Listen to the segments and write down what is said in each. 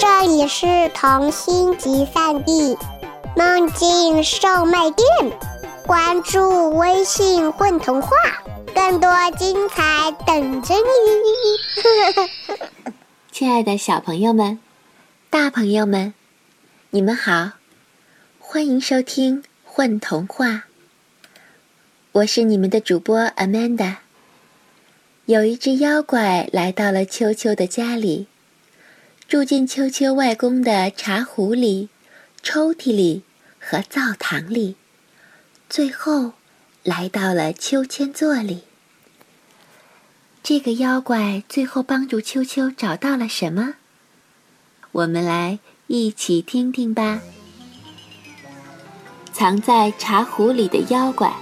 这里是童心集散地，梦境售卖店。关注微信“混童话”，更多精彩等着你。亲爱的小朋友们、大朋友们，你们好，欢迎收听《混童话》。我是你们的主播 Amanda。有一只妖怪来到了秋秋的家里。住进秋秋外公的茶壶里、抽屉里和灶堂里，最后来到了秋千座里。这个妖怪最后帮助秋秋找到了什么？我们来一起听听吧。藏在茶壶里的妖怪，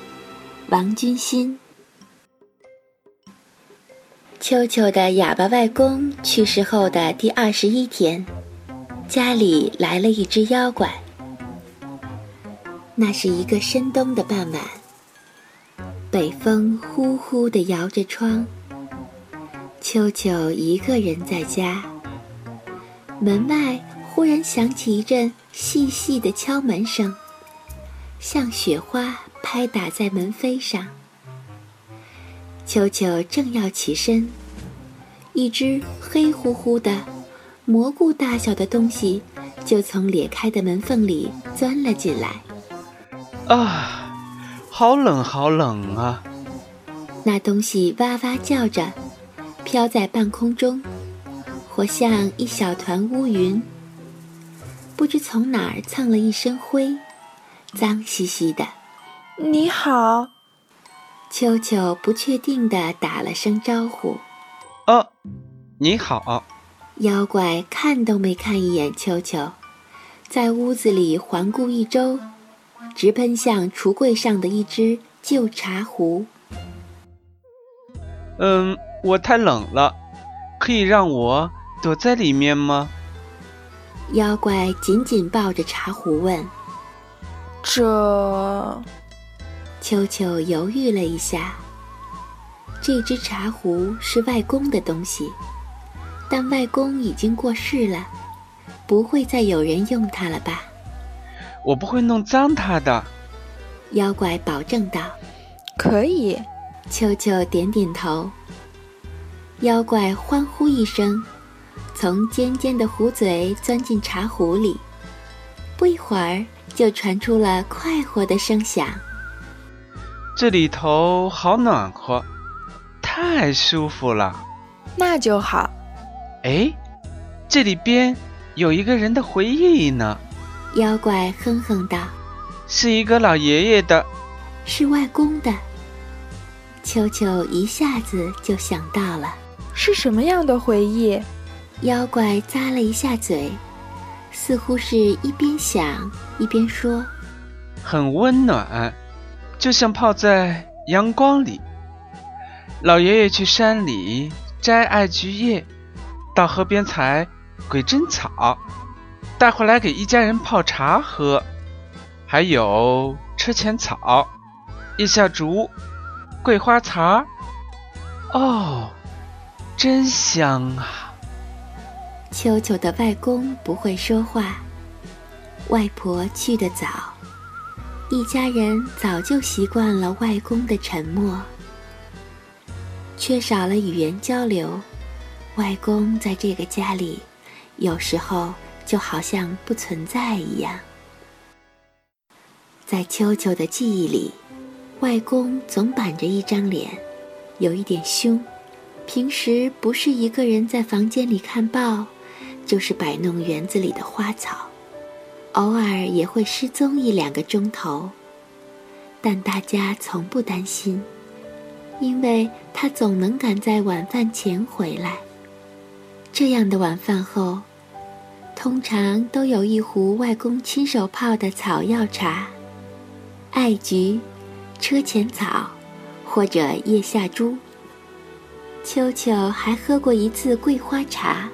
王君馨。秋秋的哑巴外公去世后的第二十一天，家里来了一只妖怪。那是一个深冬的傍晚，北风呼呼地摇着窗。秋秋一个人在家，门外忽然响起一阵细细的敲门声，像雪花拍打在门扉上。秋秋正要起身，一只黑乎乎的、蘑菇大小的东西就从裂开的门缝里钻了进来。啊，好冷，好冷啊！那东西哇哇叫着，飘在半空中，活像一小团乌云。不知从哪儿蹭了一身灰，脏兮兮的。你好。秋秋不确定地打了声招呼：“哦，你好。”妖怪看都没看一眼秋秋，在屋子里环顾一周，直奔向橱柜上的一只旧茶壶。“嗯，我太冷了，可以让我躲在里面吗？”妖怪紧紧抱着茶壶问。“这……”秋秋犹豫了一下。这只茶壶是外公的东西，但外公已经过世了，不会再有人用它了吧？我不会弄脏它的。妖怪保证道：“可以。”秋秋点点头。妖怪欢呼一声，从尖尖的壶嘴钻进茶壶里，不一会儿就传出了快活的声响。这里头好暖和，太舒服了。那就好。哎，这里边有一个人的回忆呢。妖怪哼哼道：“是一个老爷爷的，是外公的。”秋秋一下子就想到了，是什么样的回忆？妖怪咂了一下嘴，似乎是一边想一边说：“很温暖。”就像泡在阳光里。老爷爷去山里摘艾菊叶，到河边采鬼针草，带回来给一家人泡茶喝。还有车前草、叶下竹、桂花茶。哦，真香啊！秋秋的外公不会说话，外婆去得早。一家人早就习惯了外公的沉默，缺少了语言交流，外公在这个家里，有时候就好像不存在一样。在秋秋的记忆里，外公总板着一张脸，有一点凶，平时不是一个人在房间里看报，就是摆弄园子里的花草。偶尔也会失踪一两个钟头，但大家从不担心，因为他总能赶在晚饭前回来。这样的晚饭后，通常都有一壶外公亲手泡的草药茶，艾菊、车前草，或者叶下珠。秋秋还喝过一次桂花茶。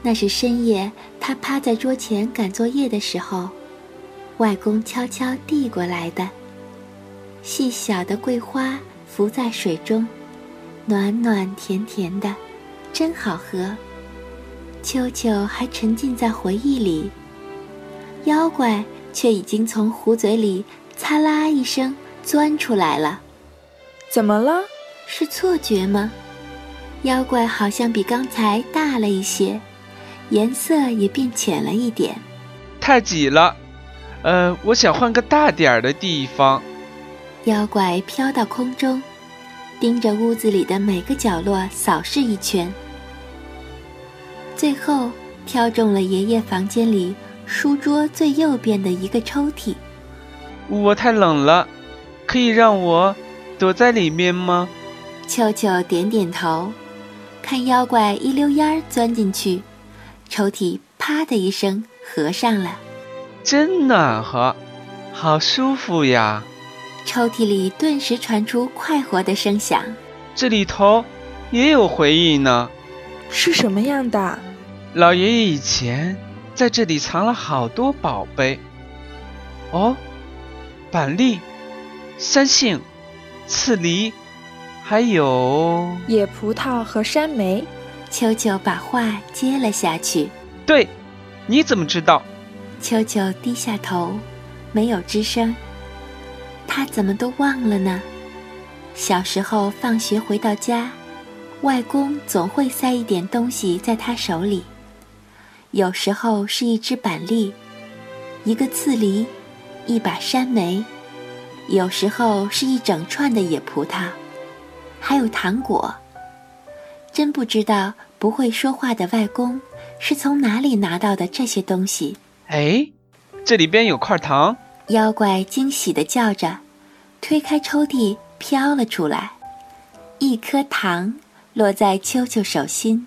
那是深夜，他趴在桌前赶作业的时候，外公悄悄递过来的。细小的桂花浮在水中，暖暖甜甜的，真好喝。秋秋还沉浸在回忆里，妖怪却已经从壶嘴里“擦啦”一声钻出来了。怎么了？是错觉吗？妖怪好像比刚才大了一些，颜色也变浅了一点。太挤了，呃，我想换个大点儿的地方。妖怪飘到空中，盯着屋子里的每个角落扫视一圈，最后挑中了爷爷房间里书桌最右边的一个抽屉。我太冷了，可以让我躲在里面吗？秋秋点点头，看妖怪一溜烟儿钻进去，抽屉啪的一声合上了。真暖和，好舒服呀！抽屉里顿时传出快活的声响。这里头也有回忆呢。是什么样的？老爷爷以前在这里藏了好多宝贝。哦，板栗、山杏、刺梨，还有野葡萄和山梅。秋秋把话接了下去。对，你怎么知道？秋秋低下头，没有吱声。他怎么都忘了呢？小时候放学回到家，外公总会塞一点东西在他手里，有时候是一只板栗，一个刺梨，一把山莓，有时候是一整串的野葡萄，还有糖果。真不知道不会说话的外公是从哪里拿到的这些东西。哎，这里边有块糖！妖怪惊喜地叫着，推开抽屉，飘了出来。一颗糖落在秋秋手心。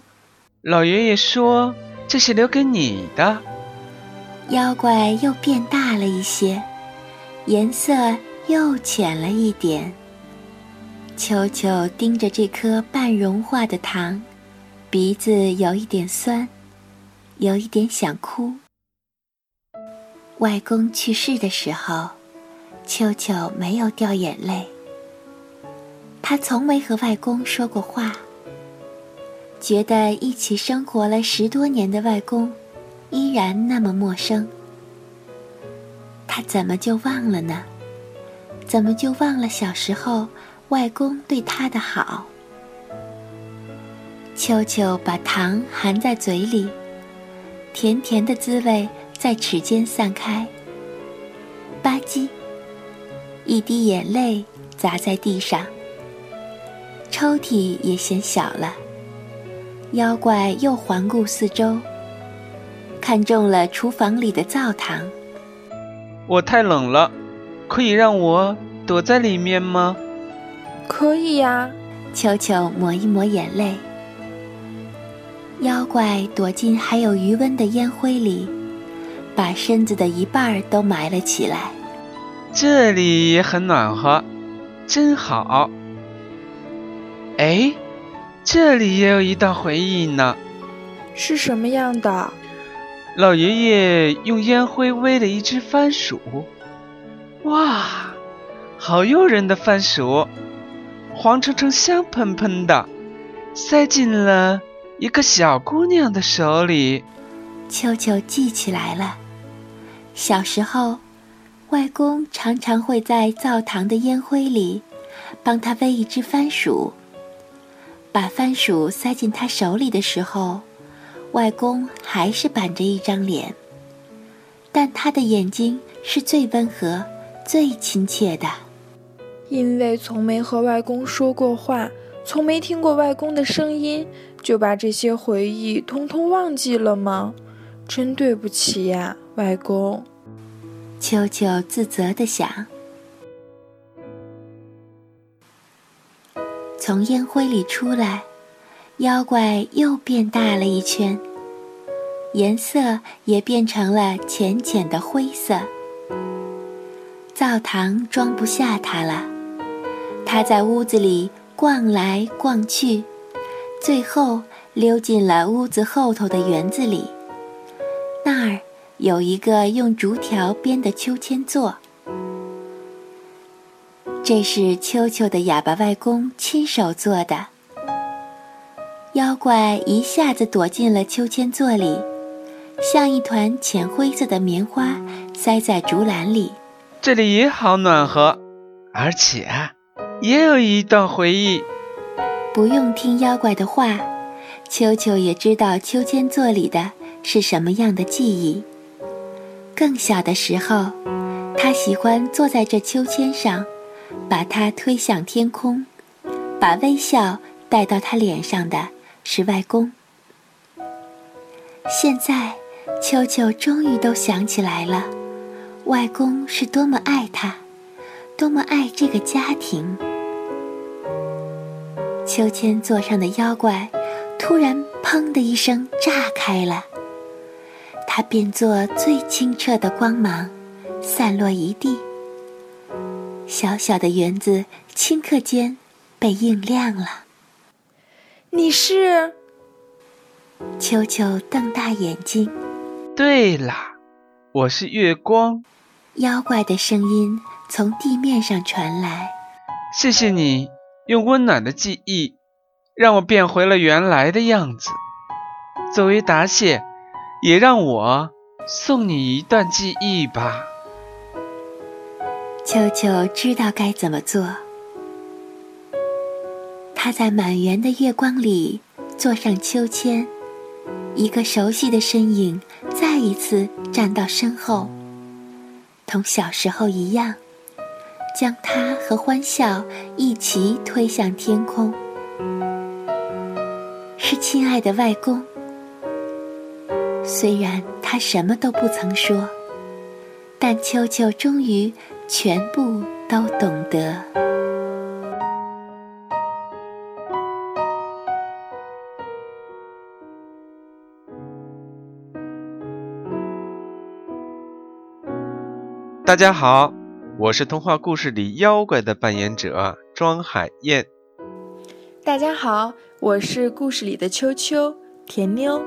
老爷爷说这是留给你的。妖怪又变大了一些，颜色又浅了一点。秋秋盯着这颗半融化的糖，鼻子有一点酸，有一点想哭。外公去世的时候，秋秋没有掉眼泪。他从没和外公说过话，觉得一起生活了十多年的外公，依然那么陌生。他怎么就忘了呢？怎么就忘了小时候外公对他的好？秋秋把糖含在嘴里，甜甜的滋味。在齿间散开，吧唧，一滴眼泪砸在地上。抽屉也显小了。妖怪又环顾四周，看中了厨房里的灶堂。我太冷了，可以让我躲在里面吗？可以呀。球球抹一抹眼泪。妖怪躲进还有余温的烟灰里。把身子的一半都埋了起来。这里也很暖和，真好。哎，这里也有一道回忆呢。是什么样的？老爷爷用烟灰煨了一只番薯。哇，好诱人的番薯，黄澄澄、香喷喷的，塞进了一个小姑娘的手里。秋秋记起来了。小时候，外公常常会在灶堂的烟灰里，帮他喂一只番薯。把番薯塞进他手里的时候，外公还是板着一张脸，但他的眼睛是最温和、最亲切的。因为从没和外公说过话，从没听过外公的声音，就把这些回忆通通忘记了吗？真对不起呀。外公，秋秋自责的想。从烟灰里出来，妖怪又变大了一圈，颜色也变成了浅浅的灰色。灶堂装不下它了，它在屋子里逛来逛去，最后溜进了屋子后头的园子里，那儿。有一个用竹条编的秋千座，这是秋秋的哑巴外公亲手做的。妖怪一下子躲进了秋千座里，像一团浅灰色的棉花塞在竹篮里。这里也好暖和，而且也有一段回忆。不用听妖怪的话，秋秋也知道秋千座里的是什么样的记忆。更小的时候，他喜欢坐在这秋千上，把它推向天空，把微笑带到他脸上的是外公。现在，秋秋终于都想起来了，外公是多么爱他，多么爱这个家庭。秋千座上的妖怪突然“砰”的一声炸开了。它变作最清澈的光芒，散落一地。小小的园子顷刻间被映亮了。你是？秋秋瞪大眼睛。对啦，我是月光。妖怪的声音从地面上传来。谢谢你用温暖的记忆，让我变回了原来的样子。作为答谢。也让我送你一段记忆吧。秋秋知道该怎么做。他在满园的月光里坐上秋千，一个熟悉的身影再一次站到身后，同小时候一样，将他和欢笑一起推向天空。是亲爱的外公。虽然他什么都不曾说，但秋秋终于全部都懂得。大家好，我是童话故事里妖怪的扮演者庄海燕。大家好，我是故事里的秋秋甜妞。